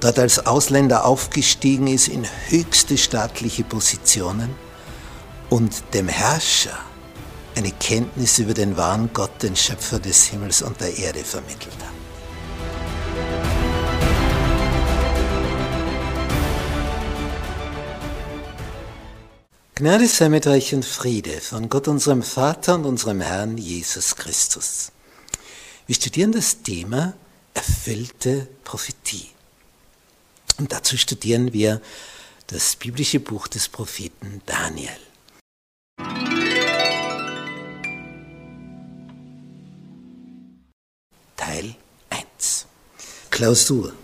dort als Ausländer aufgestiegen ist in höchste staatliche Positionen und dem Herrscher eine Kenntnis über den wahren Gott, den Schöpfer des Himmels und der Erde vermittelt hat. Gnade sei mit euch und Friede von Gott unserem Vater und unserem Herrn Jesus Christus. Wir studieren das Thema erfüllte Prophetie. Und dazu studieren wir das biblische Buch des Propheten Daniel. Teil 1. Klausur.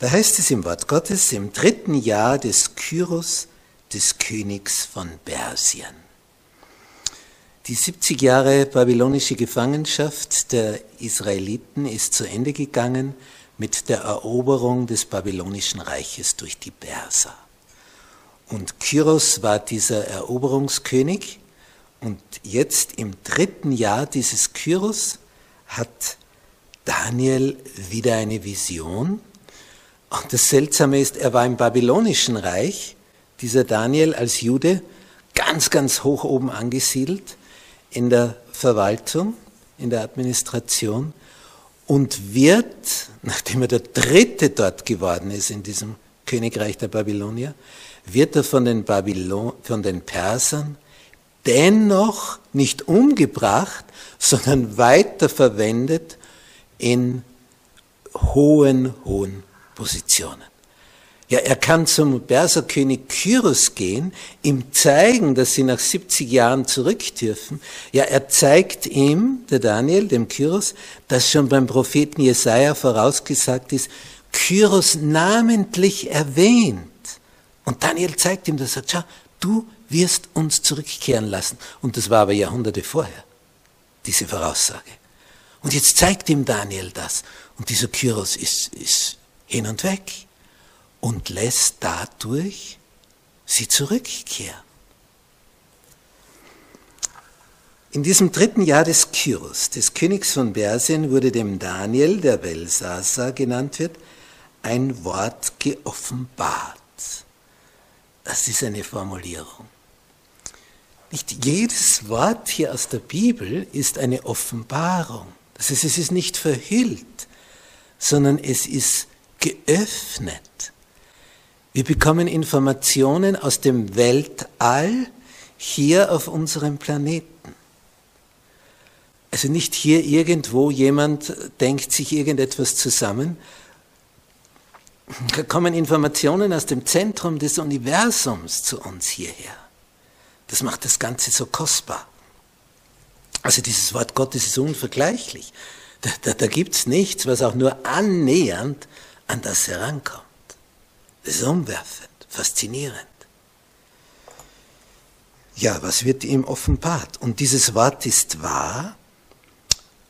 Da heißt es im Wort Gottes, im dritten Jahr des Kyros des Königs von Persien. Die 70 Jahre babylonische Gefangenschaft der Israeliten ist zu Ende gegangen mit der Eroberung des babylonischen Reiches durch die Perser. Und Kyros war dieser Eroberungskönig und jetzt im dritten Jahr dieses Kyros hat Daniel wieder eine Vision. Und das Seltsame ist, er war im babylonischen Reich dieser Daniel als Jude ganz, ganz hoch oben angesiedelt in der Verwaltung, in der Administration und wird, nachdem er der Dritte dort geworden ist in diesem Königreich der Babylonier, wird er von den, Babylon, von den Persern dennoch nicht umgebracht, sondern weiter verwendet in hohen, hohen Positionen. Ja, er kann zum Perserkönig Kyros gehen, ihm zeigen, dass sie nach 70 Jahren zurück dürfen. Ja, er zeigt ihm, der Daniel, dem Kyros, dass schon beim Propheten Jesaja vorausgesagt ist, Kyros namentlich erwähnt. Und Daniel zeigt ihm das, sagt, schau, du wirst uns zurückkehren lassen. Und das war aber Jahrhunderte vorher, diese Voraussage. Und jetzt zeigt ihm Daniel das. Und dieser Kyros ist, ist hin und weg und lässt dadurch sie zurückkehren. In diesem dritten Jahr des Kyros, des Königs von Persien, wurde dem Daniel, der Belsasa genannt wird, ein Wort geoffenbart. Das ist eine Formulierung. Nicht jedes Wort hier aus der Bibel ist eine Offenbarung. Das heißt, es ist nicht verhüllt, sondern es ist geöffnet. Wir bekommen Informationen aus dem Weltall hier auf unserem Planeten. Also nicht hier irgendwo jemand denkt sich irgendetwas zusammen. Da kommen Informationen aus dem Zentrum des Universums zu uns hierher. Das macht das Ganze so kostbar. Also dieses Wort Gottes ist unvergleichlich. Da, da, da gibt es nichts, was auch nur annähernd an das herankommt. Das ist umwerfend, faszinierend. Ja, was wird ihm offenbart? Und dieses Wort ist wahr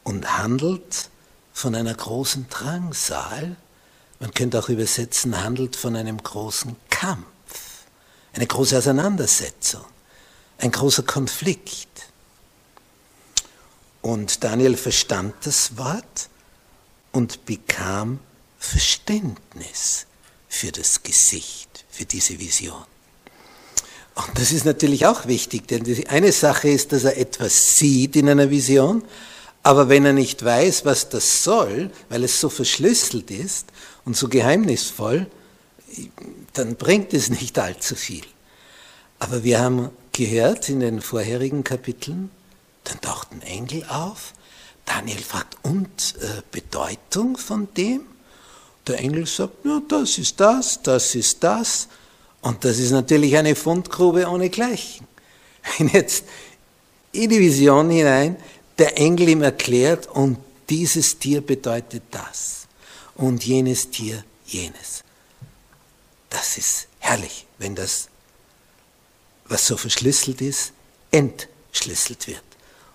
und handelt von einer großen Drangsal. Man könnte auch übersetzen, handelt von einem großen Kampf, eine große Auseinandersetzung, ein großer Konflikt. Und Daniel verstand das Wort und bekam Verständnis für das Gesicht, für diese Vision. Und das ist natürlich auch wichtig, denn die eine Sache ist, dass er etwas sieht in einer Vision, aber wenn er nicht weiß, was das soll, weil es so verschlüsselt ist und so geheimnisvoll, dann bringt es nicht allzu viel. Aber wir haben gehört in den vorherigen Kapiteln, dann taucht ein Engel auf, Daniel fragt, und äh, Bedeutung von dem? Der Engel sagt, ja, das ist das, das ist das. Und das ist natürlich eine Fundgrube ohnegleichen. Wenn jetzt in die Vision hinein der Engel ihm erklärt, und dieses Tier bedeutet das und jenes Tier jenes. das ist herrlich, wenn das, was so verschlüsselt ist, entschlüsselt wird.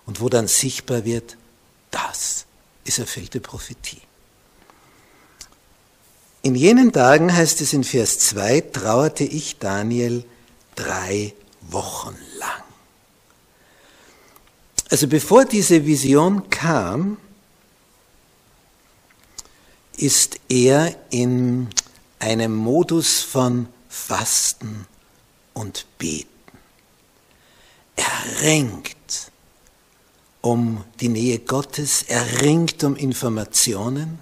Und wo dann sichtbar wird, das ist erfüllte Prophetie. In jenen Tagen heißt es in Vers 2, trauerte ich Daniel drei Wochen lang. Also bevor diese Vision kam, ist er in einem Modus von Fasten und Beten. Er ringt um die Nähe Gottes, er ringt um Informationen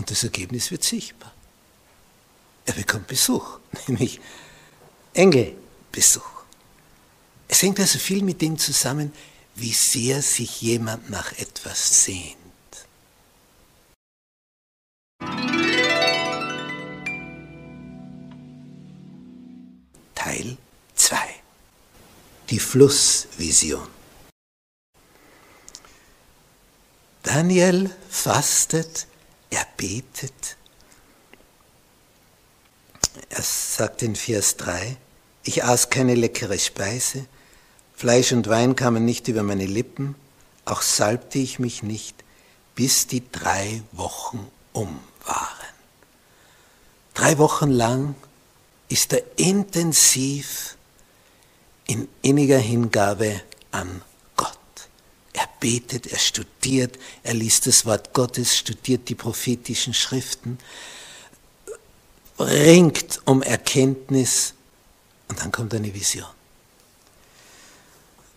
und das Ergebnis wird sichtbar. Er bekommt Besuch, nämlich Engelbesuch. Es hängt also viel mit dem zusammen, wie sehr sich jemand nach etwas sehnt. Teil 2. Die Flussvision. Daniel fastet, er betet. Er sagt in Vers 3, ich aß keine leckere Speise, Fleisch und Wein kamen nicht über meine Lippen, auch salbte ich mich nicht, bis die drei Wochen um waren. Drei Wochen lang ist er intensiv in inniger Hingabe an. Er betet, er studiert, er liest das Wort Gottes, studiert die prophetischen Schriften, ringt um Erkenntnis und dann kommt eine Vision.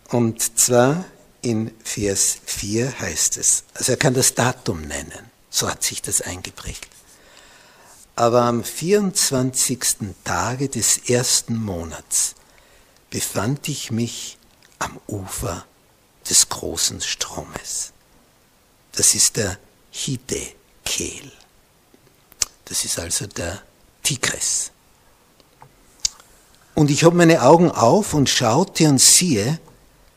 Und zwar in Vers 4 heißt es, also er kann das Datum nennen, so hat sich das eingeprägt. Aber am 24. Tage des ersten Monats befand ich mich am Ufer des großen Stromes. Das ist der Hidekel. Das ist also der Tigris. Und ich hob meine Augen auf und schaute und siehe,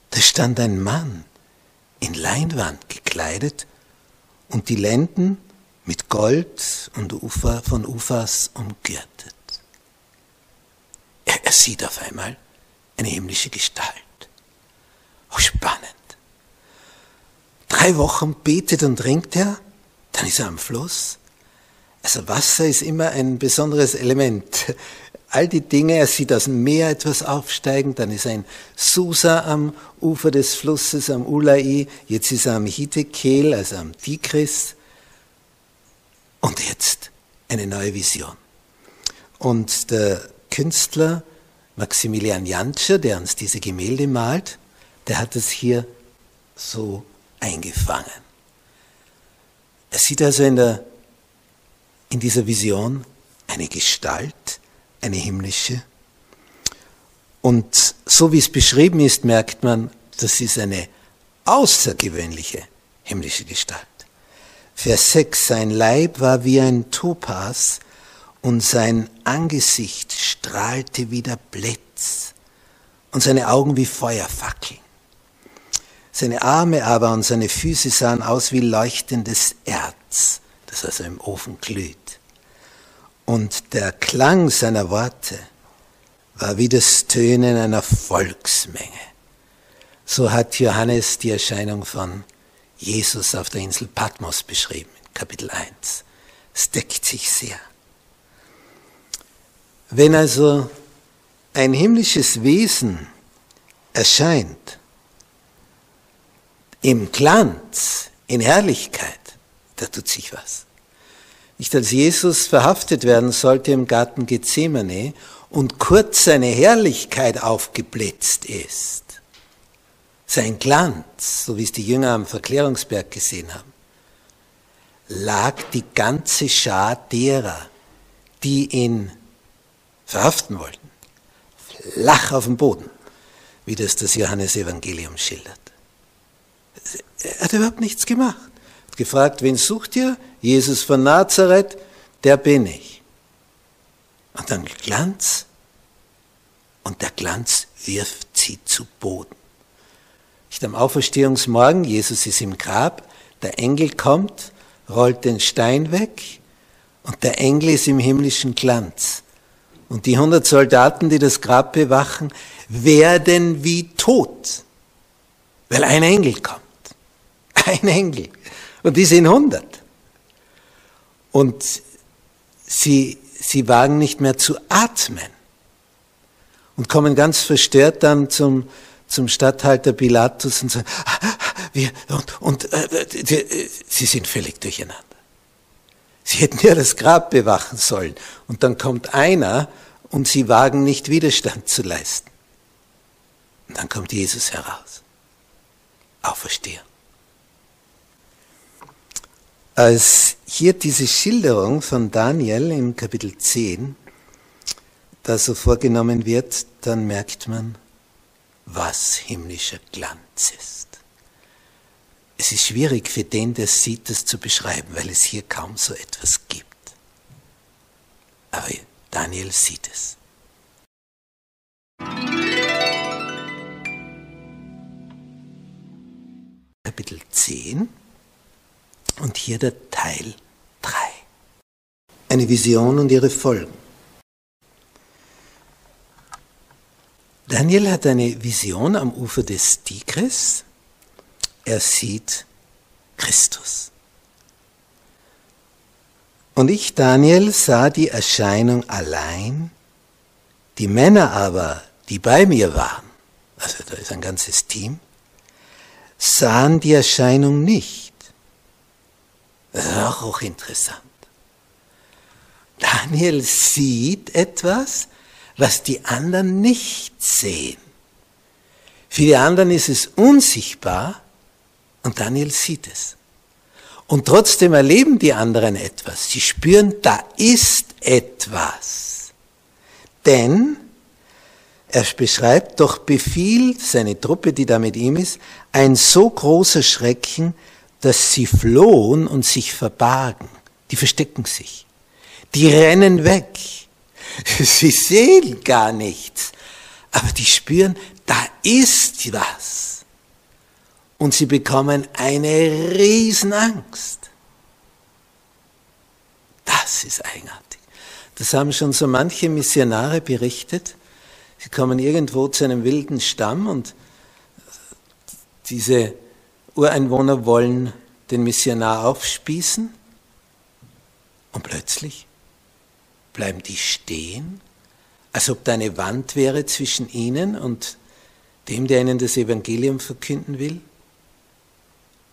da stand ein Mann in Leinwand gekleidet und die Lenden mit Gold und Ufer von Ufas umgürtet. Er, er sieht auf einmal eine himmlische Gestalt. Oh, spannend. Drei Wochen betet und ringt er, dann ist er am Fluss. Also Wasser ist immer ein besonderes Element all die Dinge, er sieht aus dem Meer etwas aufsteigen, dann ist ein Susa am Ufer des Flusses, am Ulai, jetzt ist er am Hitekel, also am Tigris. Und jetzt eine neue Vision. Und der Künstler Maximilian Jantscher, der uns diese Gemälde malt, der hat es hier so eingefangen. Er sieht also in, der, in dieser Vision eine Gestalt, eine himmlische. Und so wie es beschrieben ist, merkt man, das ist eine außergewöhnliche himmlische Gestalt. Vers 6, sein Leib war wie ein Topas und sein Angesicht strahlte wie der Blitz und seine Augen wie Feuerfackeln. Seine Arme aber und seine Füße sahen aus wie leuchtendes Erz, das also im Ofen glüht. Und der Klang seiner Worte war wie das Tönen einer Volksmenge. So hat Johannes die Erscheinung von Jesus auf der Insel Patmos beschrieben, Kapitel 1. Es deckt sich sehr. Wenn also ein himmlisches Wesen erscheint, im Glanz, in Herrlichkeit, da tut sich was. Nicht als Jesus verhaftet werden sollte im Garten Gethsemane und kurz seine Herrlichkeit aufgeblitzt ist, sein Glanz, so wie es die Jünger am Verklärungsberg gesehen haben, lag die ganze Schar derer, die ihn verhaften wollten, flach auf dem Boden, wie das das Johannesevangelium schildert. Er hat überhaupt nichts gemacht gefragt, wen sucht ihr? Jesus von Nazareth, der bin ich. Und dann Glanz und der Glanz wirft sie zu Boden. Nicht am Auferstehungsmorgen, Jesus ist im Grab, der Engel kommt, rollt den Stein weg und der Engel ist im himmlischen Glanz und die hundert Soldaten, die das Grab bewachen, werden wie tot, weil ein Engel kommt. Ein Engel. Und die sind hundert. Und sie, sie wagen nicht mehr zu atmen und kommen ganz verstört dann zum, zum Statthalter Pilatus und sagen, wir, und, und äh, sie sind völlig durcheinander. Sie hätten ja das Grab bewachen sollen. Und dann kommt einer und sie wagen nicht Widerstand zu leisten. Und dann kommt Jesus heraus. Auferstehen. Als hier diese Schilderung von Daniel im Kapitel 10 da so vorgenommen wird, dann merkt man, was himmlischer Glanz ist. Es ist schwierig für den, der sieht, das zu beschreiben, weil es hier kaum so etwas gibt. Aber Daniel sieht es. Kapitel 10 und hier der Teil 3. Eine Vision und ihre Folgen. Daniel hat eine Vision am Ufer des Tigris er sieht Christus. Und ich, Daniel, sah die Erscheinung allein, die Männer aber, die bei mir waren, also da ist ein ganzes Team, sahen die Erscheinung nicht. Das ist auch hochinteressant. Daniel sieht etwas, was die anderen nicht sehen. Für die anderen ist es unsichtbar, und Daniel sieht es. Und trotzdem erleben die anderen etwas. Sie spüren, da ist etwas. Denn er beschreibt, doch befiel seine Truppe, die da mit ihm ist, ein so großer Schrecken, dass sie flohen und sich verbargen. Die verstecken sich. Die rennen weg. Sie sehen gar nichts. Aber die spüren, da ist was und sie bekommen eine Riesenangst. Das ist eigenartig. Das haben schon so manche Missionare berichtet. Sie kommen irgendwo zu einem wilden Stamm und diese Ureinwohner wollen den Missionar aufspießen und plötzlich bleiben die stehen, als ob da eine Wand wäre zwischen ihnen und dem, der ihnen das Evangelium verkünden will.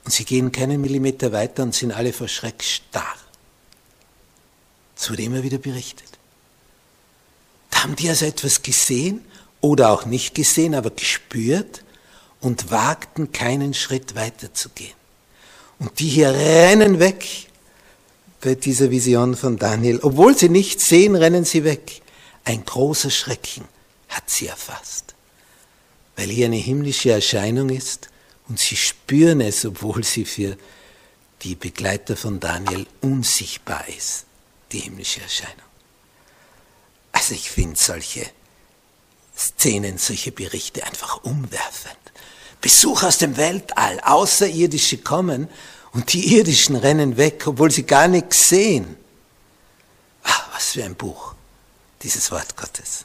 Und sie gehen keinen Millimeter weiter und sind alle vor Schreck starr. Das wurde immer wieder berichtet. Da haben die also etwas gesehen oder auch nicht gesehen, aber gespürt und wagten keinen Schritt weiter zu gehen. Und die hier rennen weg bei dieser Vision von Daniel. Obwohl sie nichts sehen, rennen sie weg. Ein großer Schrecken hat sie erfasst, weil hier eine himmlische Erscheinung ist und sie spüren es, obwohl sie für die Begleiter von Daniel unsichtbar ist, die himmlische Erscheinung. Also ich finde solche Szenen, solche Berichte einfach umwerfend. Besuch aus dem Weltall, Außerirdische kommen und die Irdischen rennen weg, obwohl sie gar nichts sehen. Ah, was für ein Buch, dieses Wort Gottes.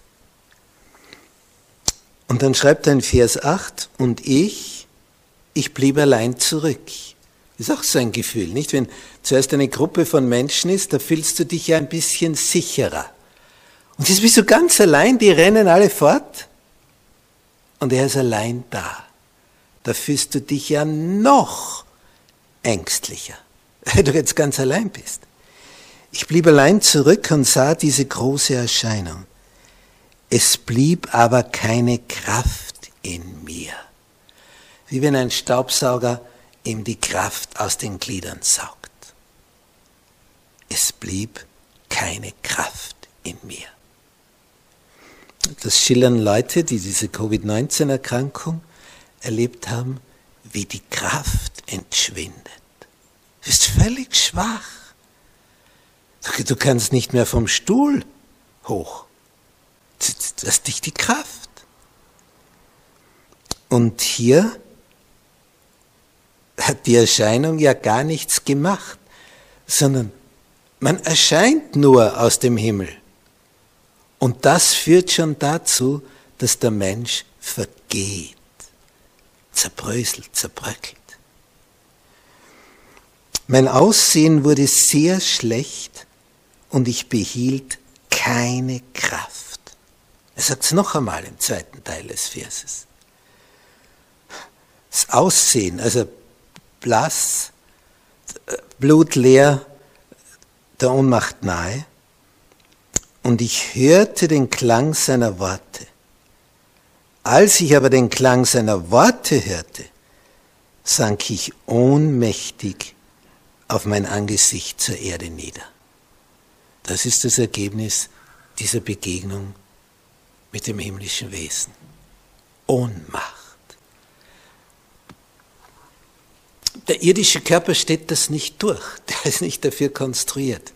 Und dann schreibt er in Vers 8, und ich, ich blieb allein zurück. Ist auch so ein Gefühl, nicht? Wenn zuerst eine Gruppe von Menschen ist, da fühlst du dich ja ein bisschen sicherer. Und jetzt bist du ganz allein, die rennen alle fort und er ist allein da. Da fühlst du dich ja noch ängstlicher, weil du jetzt ganz allein bist. Ich blieb allein zurück und sah diese große Erscheinung. Es blieb aber keine Kraft in mir wie wenn ein Staubsauger ihm die Kraft aus den Gliedern saugt. Es blieb keine Kraft in mir. Das schildern Leute, die diese Covid-19-Erkrankung erlebt haben, wie die Kraft entschwindet. Du bist völlig schwach. Du kannst nicht mehr vom Stuhl hoch. Das dich die Kraft. Und hier hat die Erscheinung ja gar nichts gemacht, sondern man erscheint nur aus dem Himmel. Und das führt schon dazu, dass der Mensch vergeht, zerbröselt, zerbröckelt. Mein Aussehen wurde sehr schlecht und ich behielt keine Kraft. Er sagt es noch einmal im zweiten Teil des Verses. Das Aussehen, also blass, blutleer, der Ohnmacht nahe, und ich hörte den Klang seiner Worte. Als ich aber den Klang seiner Worte hörte, sank ich ohnmächtig auf mein Angesicht zur Erde nieder. Das ist das Ergebnis dieser Begegnung mit dem himmlischen Wesen. Ohnmacht. Der irdische Körper steht das nicht durch, der ist nicht dafür konstruiert.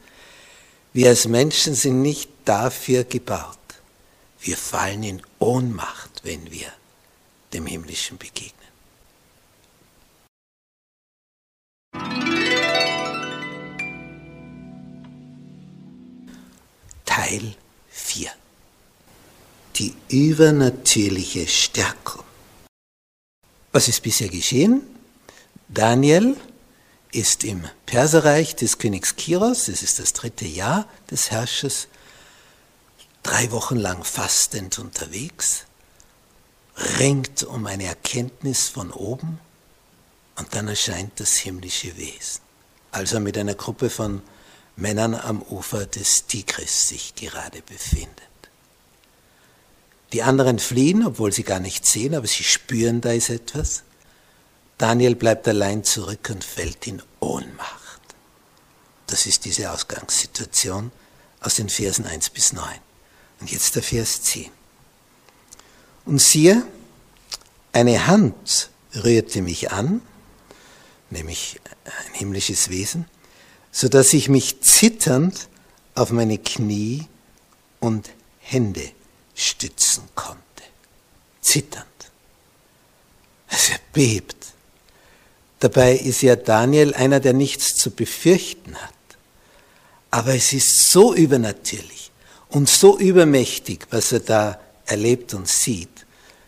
Wir als Menschen sind nicht dafür gebaut. Wir fallen in Ohnmacht, wenn wir dem Himmlischen begegnen. Teil 4. Die übernatürliche Stärkung. Was ist bisher geschehen? Daniel ist im Perserreich des Königs Kiros, das ist das dritte Jahr des Herrschers, drei Wochen lang fastend unterwegs, ringt um eine Erkenntnis von oben und dann erscheint das himmlische Wesen, als er mit einer Gruppe von Männern am Ufer des Tigris sich gerade befindet. Die anderen fliehen, obwohl sie gar nichts sehen, aber sie spüren, da ist etwas. Daniel bleibt allein zurück und fällt in Ohnmacht. Das ist diese Ausgangssituation aus den Versen 1 bis 9. Und jetzt der Vers 10. Und siehe, eine Hand rührte mich an, nämlich ein himmlisches Wesen, so dass ich mich zitternd auf meine Knie und Hände stützen konnte. Zitternd. Also er bebt. Dabei ist ja Daniel einer, der nichts zu befürchten hat. Aber es ist so übernatürlich und so übermächtig, was er da erlebt und sieht,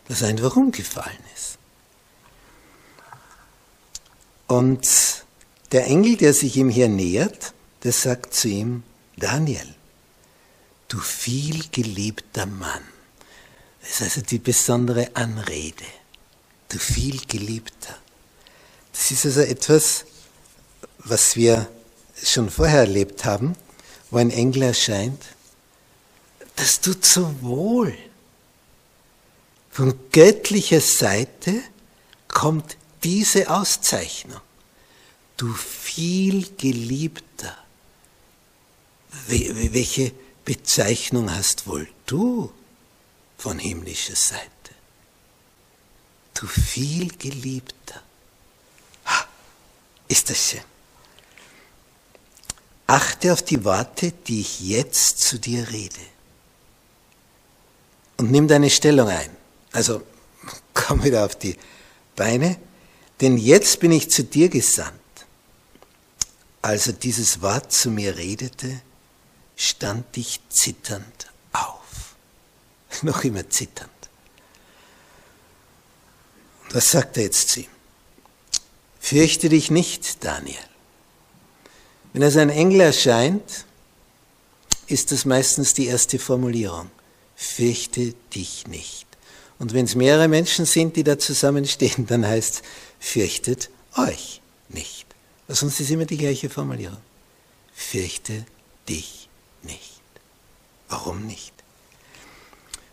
dass er einfach umgefallen ist. Und der Engel, der sich ihm hier nähert, der sagt zu ihm, Daniel, du vielgeliebter Mann. Das ist also die besondere Anrede. Du vielgeliebter. Das ist also etwas, was wir schon vorher erlebt haben, wo ein Engel erscheint. Das tut so wohl. Von göttlicher Seite kommt diese Auszeichnung du viel geliebter. Welche Bezeichnung hast wohl du von himmlischer Seite? Du viel geliebter. Ist das schön. Achte auf die Worte, die ich jetzt zu dir rede. Und nimm deine Stellung ein. Also komm wieder auf die Beine, denn jetzt bin ich zu dir gesandt als er dieses Wort zu mir redete, stand ich zitternd auf. Noch immer zitternd. Was sagt er jetzt zu ihm? Fürchte dich nicht, Daniel. Wenn also ein Engel erscheint, ist das meistens die erste Formulierung. Fürchte dich nicht. Und wenn es mehrere Menschen sind, die da zusammenstehen, dann heißt es, fürchtet euch nicht. Sonst ist immer die gleiche Formulierung. Fürchte dich nicht. Warum nicht?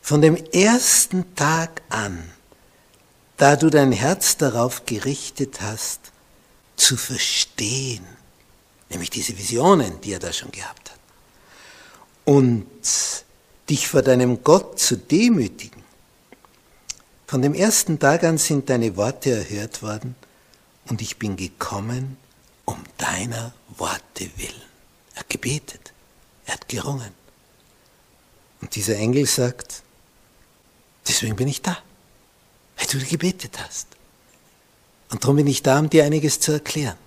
Von dem ersten Tag an, da du dein Herz darauf gerichtet hast, zu verstehen, nämlich diese Visionen, die er da schon gehabt hat, und dich vor deinem Gott zu demütigen, von dem ersten Tag an sind deine Worte erhört worden und ich bin gekommen, um deiner Worte willen. Er hat gebetet, er hat gerungen. Und dieser Engel sagt, deswegen bin ich da, weil du gebetet hast. Und darum bin ich da, um dir einiges zu erklären.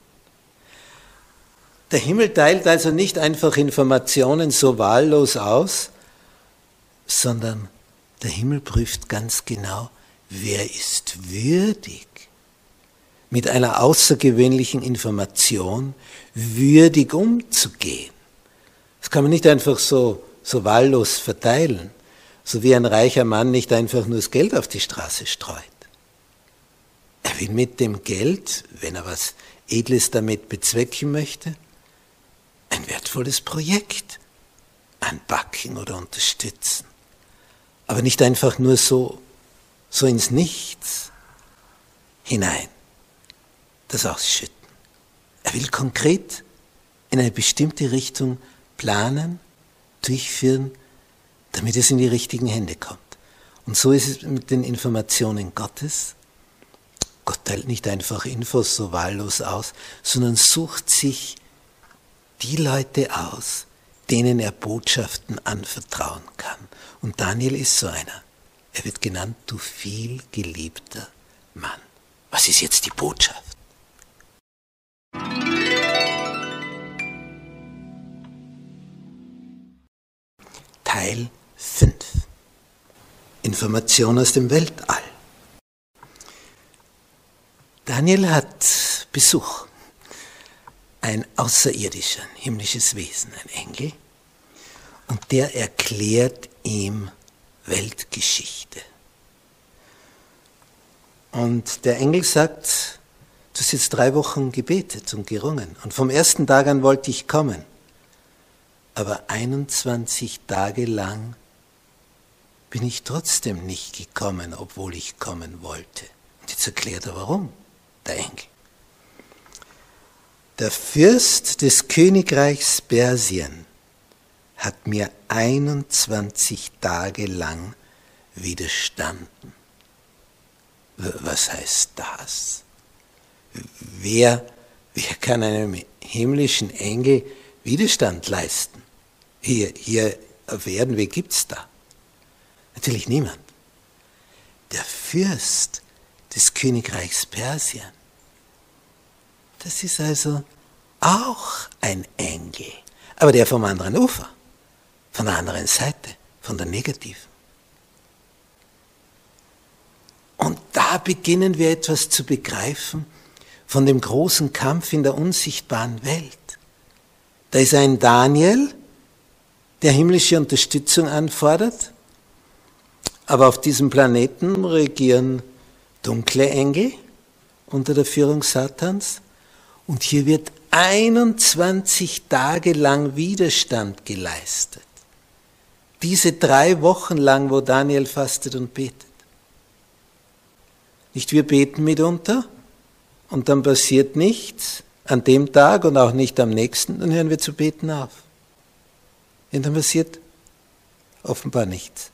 Der Himmel teilt also nicht einfach Informationen so wahllos aus, sondern der Himmel prüft ganz genau, wer ist würdig, mit einer außergewöhnlichen Information würdig umzugehen. Das kann man nicht einfach so, so wahllos verteilen, so wie ein reicher Mann nicht einfach nur das Geld auf die Straße streut. Er will mit dem Geld, wenn er was Edles damit bezwecken möchte, ein wertvolles Projekt anpacken oder unterstützen. Aber nicht einfach nur so, so ins Nichts hinein das ausschütten. Er will konkret in eine bestimmte Richtung planen, durchführen, damit es in die richtigen Hände kommt. Und so ist es mit den Informationen Gottes. Gott teilt nicht einfach Infos so wahllos aus, sondern sucht sich die Leute aus, denen er Botschaften anvertrauen kann. Und Daniel ist so einer. Er wird genannt, du viel geliebter Mann. Was ist jetzt die Botschaft? Teil 5 Information aus dem Weltall. Daniel hat Besuch. Ein außerirdischer, himmlisches Wesen, ein Engel. Und der erklärt ihm Weltgeschichte. Und der Engel sagt, du hast jetzt drei Wochen gebetet und gerungen. Und vom ersten Tag an wollte ich kommen aber 21 Tage lang bin ich trotzdem nicht gekommen, obwohl ich kommen wollte. Und jetzt erklärt er warum, der Engel. Der Fürst des Königreichs Persien hat mir 21 Tage lang widerstanden. Was heißt das? Wer, wer kann einem himmlischen Engel Widerstand leisten? hier, hier auf Erden, wen gibt es da? Natürlich niemand. Der Fürst des Königreichs Persien. Das ist also auch ein Engel, aber der vom anderen Ufer, von der anderen Seite, von der negativen. Und da beginnen wir etwas zu begreifen von dem großen Kampf in der unsichtbaren Welt. Da ist ein Daniel, der himmlische Unterstützung anfordert. Aber auf diesem Planeten regieren dunkle Engel unter der Führung Satans. Und hier wird 21 Tage lang Widerstand geleistet. Diese drei Wochen lang, wo Daniel fastet und betet. Nicht wir beten mitunter und dann passiert nichts an dem Tag und auch nicht am nächsten, dann hören wir zu beten auf. Und dann passiert offenbar nichts,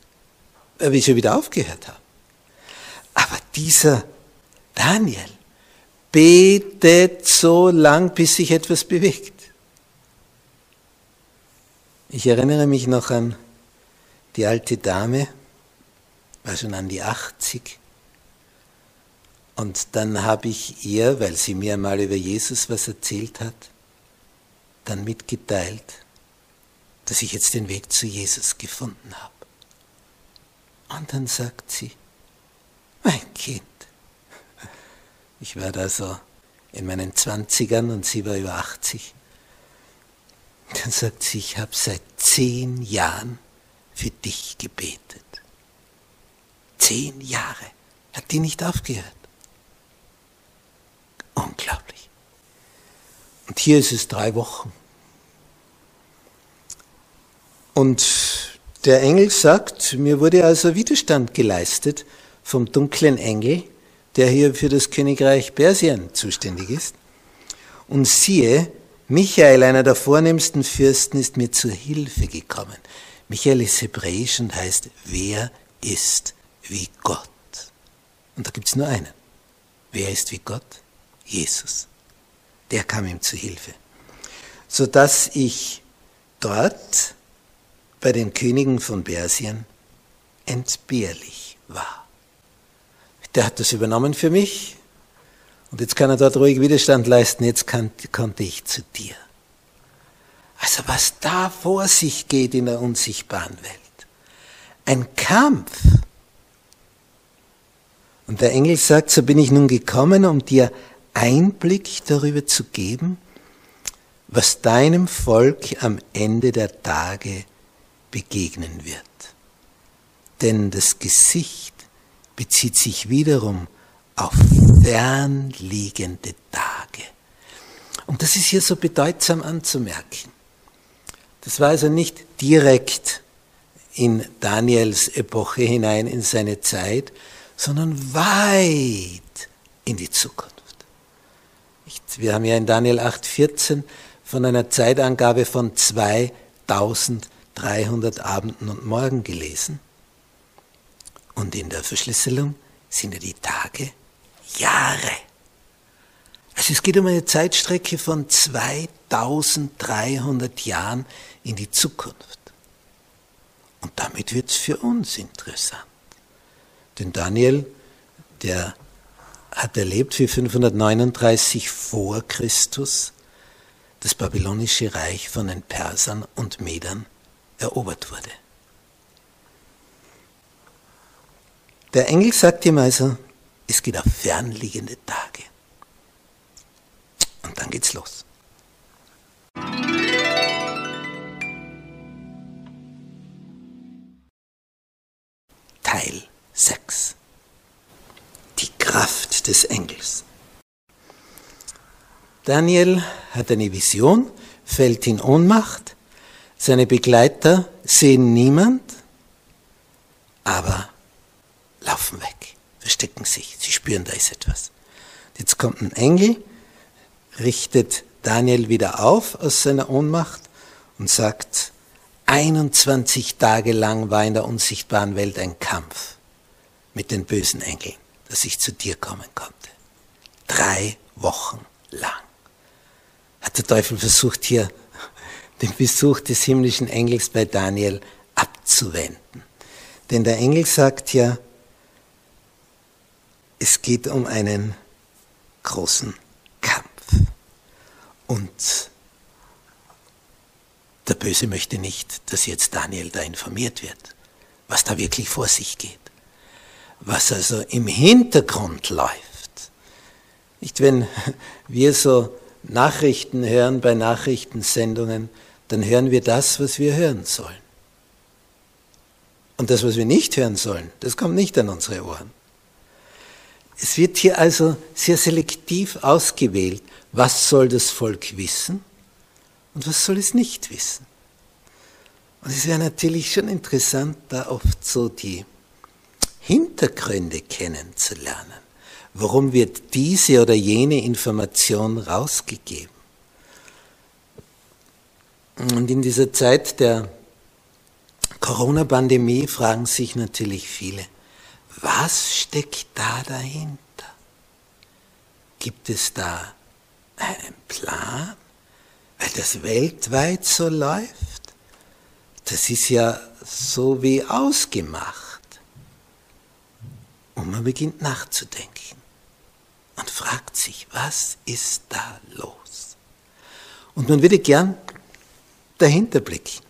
weil wir schon wieder aufgehört haben. Aber dieser Daniel betet so lang, bis sich etwas bewegt. Ich erinnere mich noch an die alte Dame, war schon an die 80. Und dann habe ich ihr, weil sie mir mal über Jesus was erzählt hat, dann mitgeteilt, dass ich jetzt den Weg zu Jesus gefunden habe. Und dann sagt sie, mein Kind, ich war da so in meinen Zwanzigern und sie war über 80. Dann sagt sie, ich habe seit zehn Jahren für dich gebetet. Zehn Jahre. Hat die nicht aufgehört. Unglaublich. Und hier ist es drei Wochen. Und der Engel sagt, mir wurde also Widerstand geleistet vom dunklen Engel, der hier für das Königreich Persien zuständig ist. Und siehe, Michael, einer der vornehmsten Fürsten, ist mir zur Hilfe gekommen. Michael ist hebräisch und heißt, wer ist wie Gott? Und da gibt es nur einen. Wer ist wie Gott? Jesus. Der kam ihm zu Hilfe. Sodass ich dort bei den Königen von Persien entbehrlich war. Der hat das übernommen für mich und jetzt kann er dort ruhig Widerstand leisten, jetzt kann, konnte ich zu dir. Also was da vor sich geht in der unsichtbaren Welt. ein Kampf. Und der Engel sagt, so bin ich nun gekommen, um dir Einblick darüber zu geben, was deinem Volk am Ende der Tage begegnen wird. Denn das Gesicht bezieht sich wiederum auf fernliegende Tage. Und das ist hier so bedeutsam anzumerken. Das war also nicht direkt in Daniels Epoche hinein in seine Zeit, sondern weit in die Zukunft. Wir haben ja in Daniel 8,14 von einer Zeitangabe von 2300 Abenden und Morgen gelesen. Und in der Verschlüsselung sind ja die Tage Jahre. Also es geht um eine Zeitstrecke von 2300 Jahren in die Zukunft. Und damit wird es für uns interessant. Denn Daniel, der hat erlebt, wie 539 vor Christus das babylonische Reich von den Persern und Medern erobert wurde. Der Engel sagt ihm also, es geht auf fernliegende Tage. Und dann geht's los. Teil 6. Die Kraft des Engels. Daniel hat eine Vision, fällt in Ohnmacht, seine Begleiter sehen niemand, aber verstecken sich, sie spüren, da ist etwas. Jetzt kommt ein Engel, richtet Daniel wieder auf aus seiner Ohnmacht und sagt, 21 Tage lang war in der unsichtbaren Welt ein Kampf mit den bösen Engeln, dass ich zu dir kommen konnte. Drei Wochen lang hat der Teufel versucht, hier den Besuch des himmlischen Engels bei Daniel abzuwenden. Denn der Engel sagt ja, es geht um einen großen Kampf. Und der Böse möchte nicht, dass jetzt Daniel da informiert wird, was da wirklich vor sich geht. Was also im Hintergrund läuft. Nicht, wenn wir so Nachrichten hören bei Nachrichtensendungen, dann hören wir das, was wir hören sollen. Und das, was wir nicht hören sollen, das kommt nicht an unsere Ohren. Es wird hier also sehr selektiv ausgewählt, was soll das Volk wissen und was soll es nicht wissen. Und es wäre natürlich schon interessant, da oft so die Hintergründe kennenzulernen. Warum wird diese oder jene Information rausgegeben? Und in dieser Zeit der Corona-Pandemie fragen sich natürlich viele, was steckt da dahinter? Gibt es da einen Plan? Weil das weltweit so läuft? Das ist ja so wie ausgemacht. Und man beginnt nachzudenken und fragt sich, was ist da los? Und man würde gern dahinter blicken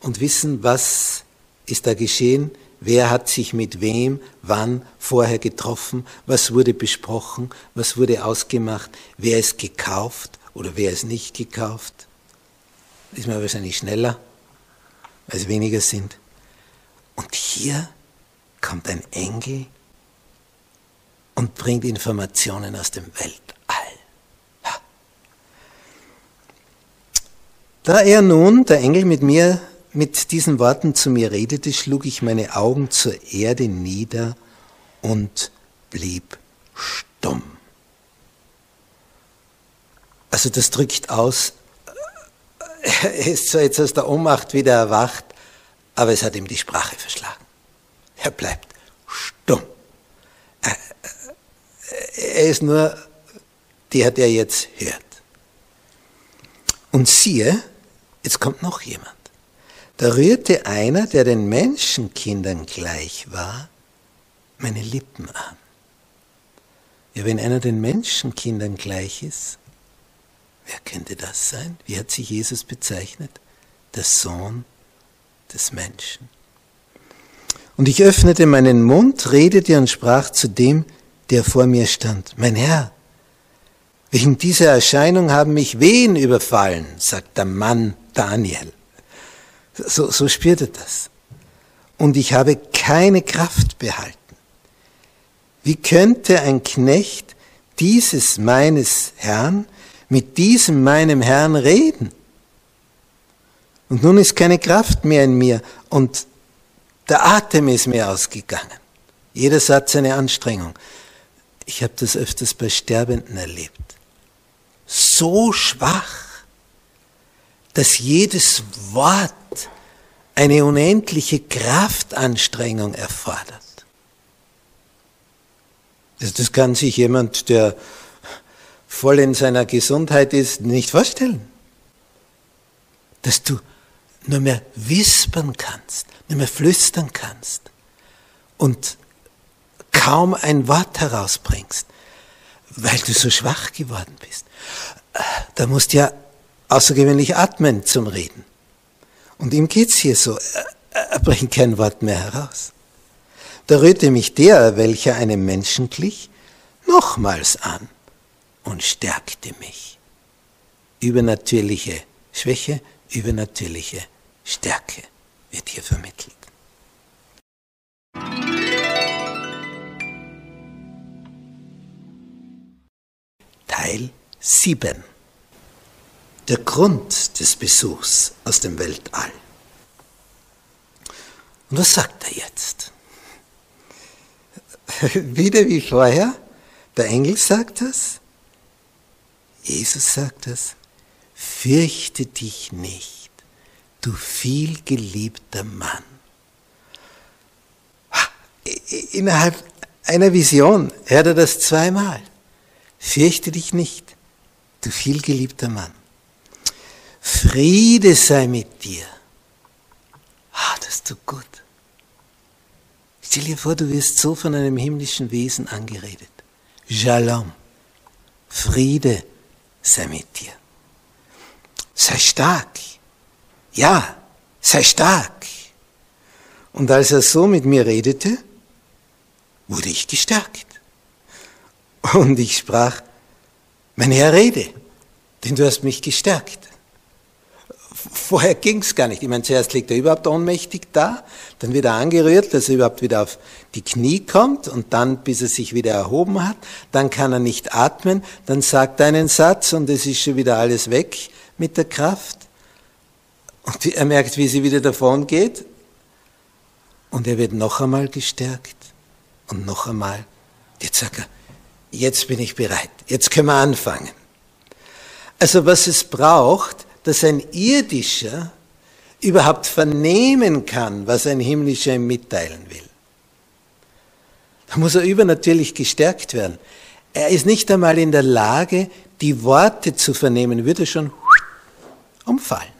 und wissen, was ist da geschehen, Wer hat sich mit wem, wann vorher getroffen? Was wurde besprochen? Was wurde ausgemacht? Wer ist gekauft oder wer ist nicht gekauft? Ist man wahrscheinlich schneller, weil es weniger sind. Und hier kommt ein Engel und bringt Informationen aus dem Weltall. Da er nun, der Engel, mit mir mit diesen Worten zu mir redete, schlug ich meine Augen zur Erde nieder und blieb stumm. Also das drückt aus, er ist zwar jetzt aus der Ohnmacht wieder erwacht, aber es hat ihm die Sprache verschlagen. Er bleibt stumm. Er ist nur der, der jetzt hört. Und siehe, jetzt kommt noch jemand. Da rührte einer, der den Menschenkindern gleich war, meine Lippen an. Ja, wenn einer den Menschenkindern gleich ist, wer könnte das sein? Wie hat sich Jesus bezeichnet? Der Sohn des Menschen. Und ich öffnete meinen Mund, redete und sprach zu dem, der vor mir stand. Mein Herr, wegen dieser Erscheinung haben mich Wehen überfallen, sagt der Mann Daniel. So, so spürte das. Und ich habe keine Kraft behalten. Wie könnte ein Knecht dieses meines Herrn mit diesem meinem Herrn reden? Und nun ist keine Kraft mehr in mir und der Atem ist mir ausgegangen. Jeder Satz eine Anstrengung. Ich habe das öfters bei Sterbenden erlebt. So schwach, dass jedes Wort eine unendliche Kraftanstrengung erfordert. Das kann sich jemand, der voll in seiner Gesundheit ist, nicht vorstellen. Dass du nur mehr wispern kannst, nur mehr flüstern kannst und kaum ein Wort herausbringst, weil du so schwach geworden bist. Da musst du ja außergewöhnlich atmen zum Reden. Und ihm geht's hier so, er bringt kein Wort mehr heraus. Da rührte mich der, welcher einem Menschen glich, nochmals an und stärkte mich. Übernatürliche Schwäche, übernatürliche Stärke wird hier vermittelt. Teil 7 Der Grund des Besuchs aus dem Weltall. Und was sagt er jetzt? Wieder wie vorher, der Engel sagt das, Jesus sagt das, fürchte dich nicht, du vielgeliebter Mann. Innerhalb einer Vision hört er das zweimal. Fürchte dich nicht, du vielgeliebter Mann. Friede sei mit dir. Ah, das tut gut. Stell dir vor, du wirst so von einem himmlischen Wesen angeredet. Shalom. Friede sei mit dir. Sei stark. Ja, sei stark. Und als er so mit mir redete, wurde ich gestärkt. Und ich sprach, mein Herr, rede, denn du hast mich gestärkt. Vorher ging's gar nicht. Ich meine, zuerst liegt er überhaupt ohnmächtig da, dann wird er angerührt, dass er überhaupt wieder auf die Knie kommt und dann, bis er sich wieder erhoben hat, dann kann er nicht atmen, dann sagt er einen Satz und es ist schon wieder alles weg mit der Kraft. Und er merkt, wie sie wieder davon geht und er wird noch einmal gestärkt und noch einmal. Jetzt sagt er, jetzt bin ich bereit, jetzt können wir anfangen. Also was es braucht, dass ein irdischer überhaupt vernehmen kann, was ein himmlischer ihm mitteilen will. Da muss er übernatürlich gestärkt werden. Er ist nicht einmal in der Lage, die Worte zu vernehmen, würde schon umfallen.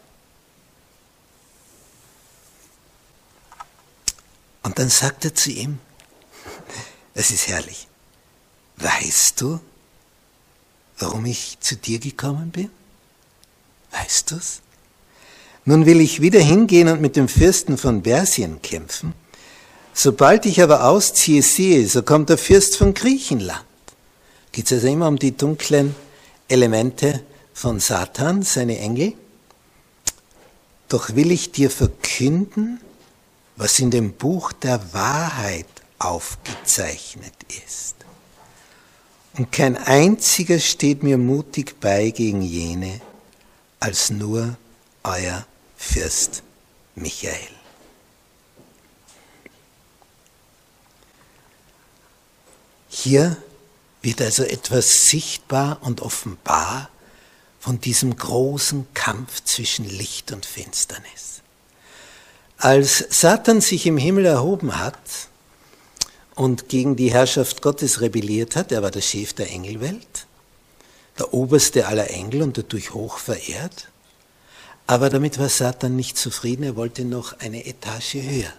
Und dann sagt er zu ihm, es ist herrlich, weißt du, warum ich zu dir gekommen bin? Weißt du's? Nun will ich wieder hingehen und mit dem Fürsten von Persien kämpfen. Sobald ich aber ausziehe, sehe, so kommt der Fürst von Griechenland. Geht es also immer um die dunklen Elemente von Satan, seine Engel? Doch will ich dir verkünden, was in dem Buch der Wahrheit aufgezeichnet ist. Und kein einziger steht mir mutig bei gegen jene, als nur euer Fürst Michael. Hier wird also etwas sichtbar und offenbar von diesem großen Kampf zwischen Licht und Finsternis. Als Satan sich im Himmel erhoben hat und gegen die Herrschaft Gottes rebelliert hat, er war der Chef der Engelwelt, der oberste aller Engel und dadurch hoch verehrt. Aber damit war Satan nicht zufrieden, er wollte noch eine Etage höher,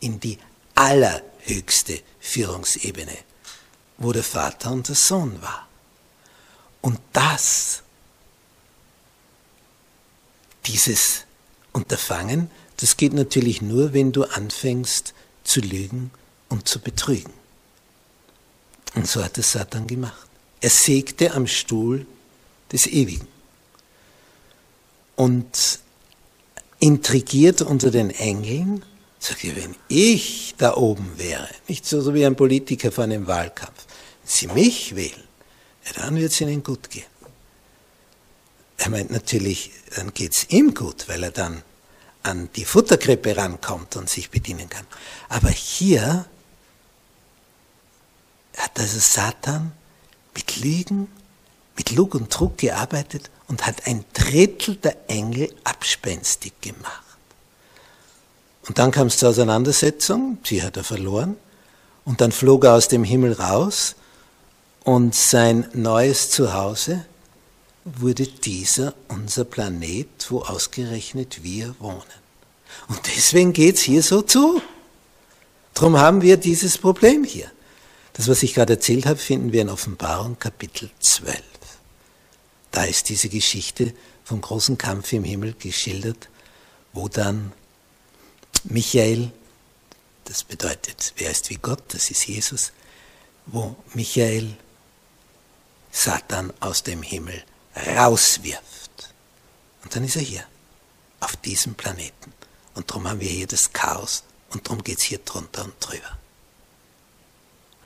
in die allerhöchste Führungsebene, wo der Vater und der Sohn war. Und das, dieses Unterfangen, das geht natürlich nur, wenn du anfängst, zu lügen und zu betrügen. Und so hat es Satan gemacht. Er sägte am Stuhl des Ewigen und intrigiert unter den Engeln, sagt er, wenn ich da oben wäre, nicht so, wie ein Politiker vor einem Wahlkampf, wenn sie mich wählen, ja, dann wird es ihnen gut gehen. Er meint natürlich, dann geht es ihm gut, weil er dann an die Futterkrippe rankommt und sich bedienen kann. Aber hier hat also Satan mit Lügen, mit Lug und Trug gearbeitet und hat ein Drittel der Engel abspenstig gemacht. Und dann kam es zur Auseinandersetzung, sie hat er verloren, und dann flog er aus dem Himmel raus und sein neues Zuhause wurde dieser unser Planet, wo ausgerechnet wir wohnen. Und deswegen geht es hier so zu. Darum haben wir dieses Problem hier. Das, was ich gerade erzählt habe, finden wir in Offenbarung Kapitel 12. Da ist diese Geschichte vom großen Kampf im Himmel geschildert, wo dann Michael, das bedeutet, wer ist wie Gott, das ist Jesus, wo Michael Satan aus dem Himmel rauswirft. Und dann ist er hier, auf diesem Planeten. Und darum haben wir hier das Chaos und darum geht es hier drunter und drüber.